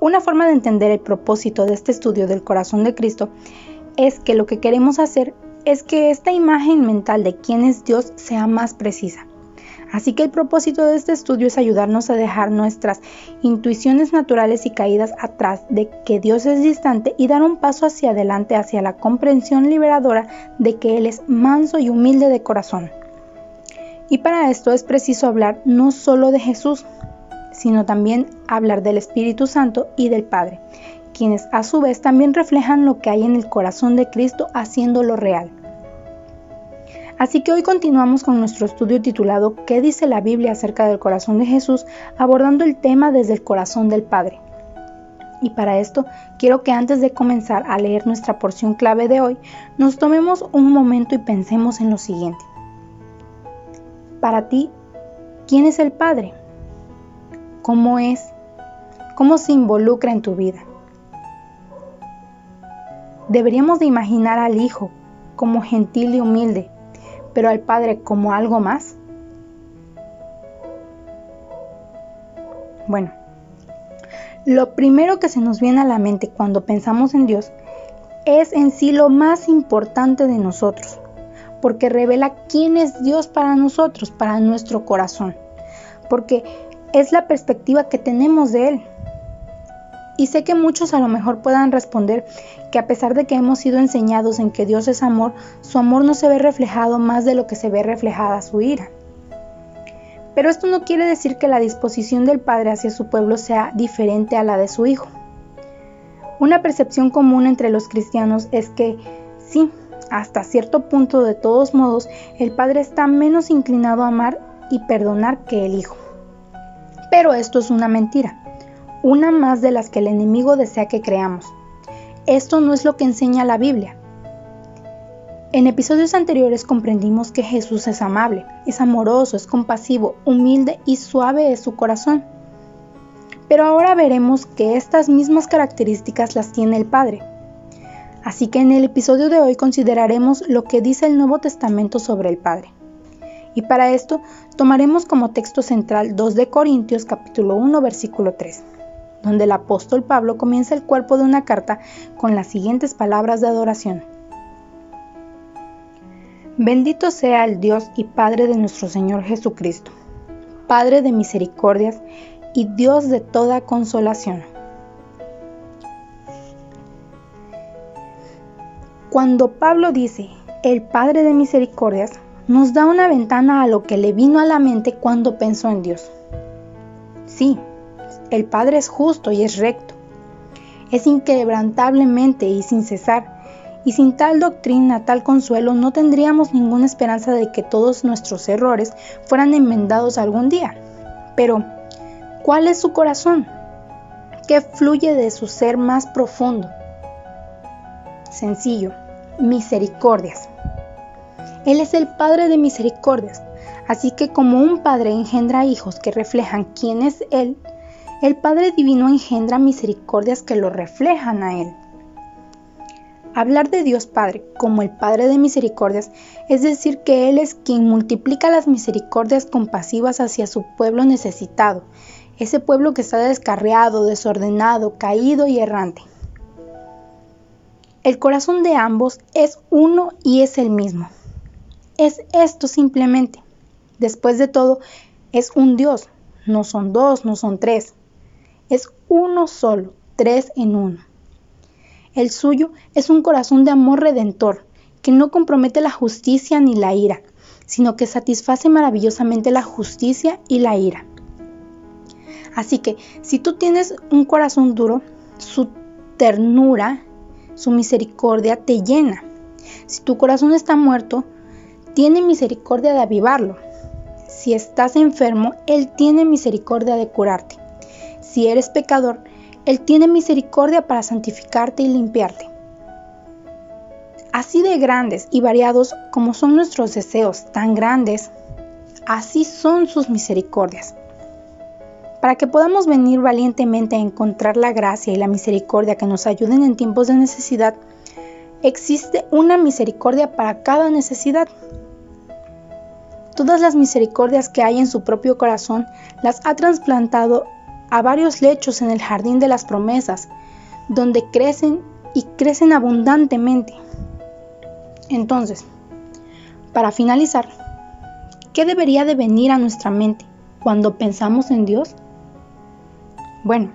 Una forma de entender el propósito de este estudio del corazón de Cristo es que lo que queremos hacer es que esta imagen mental de quién es Dios sea más precisa. Así que el propósito de este estudio es ayudarnos a dejar nuestras intuiciones naturales y caídas atrás de que Dios es distante y dar un paso hacia adelante hacia la comprensión liberadora de que Él es manso y humilde de corazón. Y para esto es preciso hablar no solo de Jesús, sino también hablar del Espíritu Santo y del Padre, quienes a su vez también reflejan lo que hay en el corazón de Cristo haciéndolo real. Así que hoy continuamos con nuestro estudio titulado ¿Qué dice la Biblia acerca del corazón de Jesús? abordando el tema desde el corazón del Padre. Y para esto quiero que antes de comenzar a leer nuestra porción clave de hoy, nos tomemos un momento y pensemos en lo siguiente. Para ti, ¿quién es el Padre? Cómo es, cómo se involucra en tu vida. Deberíamos de imaginar al Hijo como gentil y humilde, pero al Padre como algo más. Bueno, lo primero que se nos viene a la mente cuando pensamos en Dios es en sí lo más importante de nosotros, porque revela quién es Dios para nosotros, para nuestro corazón. Porque es la perspectiva que tenemos de Él. Y sé que muchos a lo mejor puedan responder que a pesar de que hemos sido enseñados en que Dios es amor, su amor no se ve reflejado más de lo que se ve reflejada su ira. Pero esto no quiere decir que la disposición del Padre hacia su pueblo sea diferente a la de su Hijo. Una percepción común entre los cristianos es que sí, hasta cierto punto de todos modos, el Padre está menos inclinado a amar y perdonar que el Hijo. Pero esto es una mentira, una más de las que el enemigo desea que creamos. Esto no es lo que enseña la Biblia. En episodios anteriores comprendimos que Jesús es amable, es amoroso, es compasivo, humilde y suave es su corazón. Pero ahora veremos que estas mismas características las tiene el Padre. Así que en el episodio de hoy consideraremos lo que dice el Nuevo Testamento sobre el Padre. Y para esto tomaremos como texto central 2 de Corintios capítulo 1 versículo 3, donde el apóstol Pablo comienza el cuerpo de una carta con las siguientes palabras de adoración. Bendito sea el Dios y Padre de nuestro Señor Jesucristo, Padre de misericordias y Dios de toda consolación. Cuando Pablo dice el Padre de misericordias, nos da una ventana a lo que le vino a la mente cuando pensó en Dios. Sí, el Padre es justo y es recto. Es inquebrantablemente y sin cesar, y sin tal doctrina, tal consuelo, no tendríamos ninguna esperanza de que todos nuestros errores fueran enmendados algún día. Pero, ¿cuál es su corazón? ¿Qué fluye de su ser más profundo? Sencillo, misericordias. Él es el Padre de misericordias. Así que como un padre engendra hijos que reflejan quién es Él, el Padre Divino engendra misericordias que lo reflejan a Él. Hablar de Dios Padre como el Padre de misericordias es decir que Él es quien multiplica las misericordias compasivas hacia su pueblo necesitado, ese pueblo que está descarriado, desordenado, caído y errante. El corazón de ambos es uno y es el mismo es esto simplemente. Después de todo, es un Dios. No son dos, no son tres. Es uno solo, tres en uno. El suyo es un corazón de amor redentor, que no compromete la justicia ni la ira, sino que satisface maravillosamente la justicia y la ira. Así que si tú tienes un corazón duro, su ternura, su misericordia te llena. Si tu corazón está muerto, tiene misericordia de avivarlo. Si estás enfermo, Él tiene misericordia de curarte. Si eres pecador, Él tiene misericordia para santificarte y limpiarte. Así de grandes y variados como son nuestros deseos, tan grandes, así son sus misericordias. Para que podamos venir valientemente a encontrar la gracia y la misericordia que nos ayuden en tiempos de necesidad, existe una misericordia para cada necesidad. Todas las misericordias que hay en su propio corazón las ha trasplantado a varios lechos en el jardín de las promesas, donde crecen y crecen abundantemente. Entonces, para finalizar, ¿qué debería de venir a nuestra mente cuando pensamos en Dios? Bueno,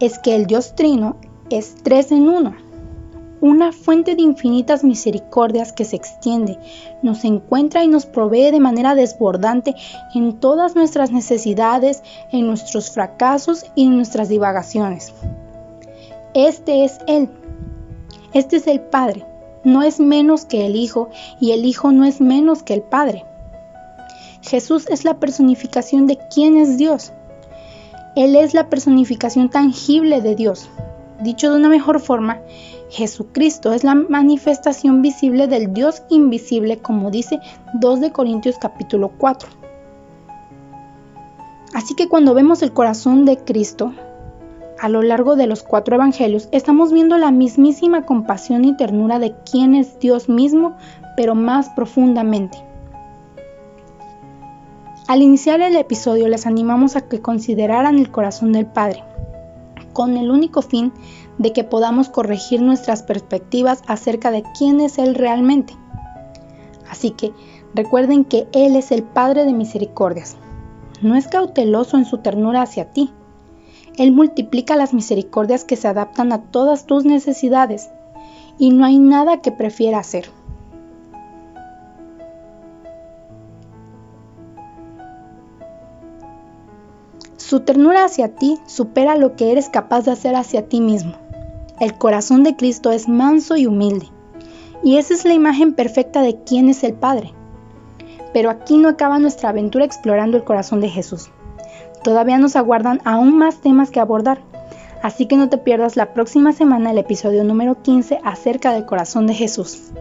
es que el Dios Trino es tres en uno, una fuente de infinitas misericordias que se extiende, nos encuentra y nos provee de manera desbordante en todas nuestras necesidades, en nuestros fracasos y en nuestras divagaciones. Este es Él, este es el Padre, no es menos que el Hijo y el Hijo no es menos que el Padre. Jesús es la personificación de quién es Dios. Él es la personificación tangible de Dios. Dicho de una mejor forma, Jesucristo es la manifestación visible del Dios invisible, como dice 2 de Corintios capítulo 4. Así que cuando vemos el corazón de Cristo, a lo largo de los cuatro evangelios estamos viendo la mismísima compasión y ternura de quien es Dios mismo, pero más profundamente. Al iniciar el episodio les animamos a que consideraran el corazón del Padre, con el único fin de que podamos corregir nuestras perspectivas acerca de quién es Él realmente. Así que recuerden que Él es el Padre de misericordias. No es cauteloso en su ternura hacia ti, él multiplica las misericordias que se adaptan a todas tus necesidades y no hay nada que prefiera hacer. Su ternura hacia ti supera lo que eres capaz de hacer hacia ti mismo. El corazón de Cristo es manso y humilde, y esa es la imagen perfecta de quién es el Padre. Pero aquí no acaba nuestra aventura explorando el corazón de Jesús. Todavía nos aguardan aún más temas que abordar, así que no te pierdas la próxima semana el episodio número 15 acerca del corazón de Jesús.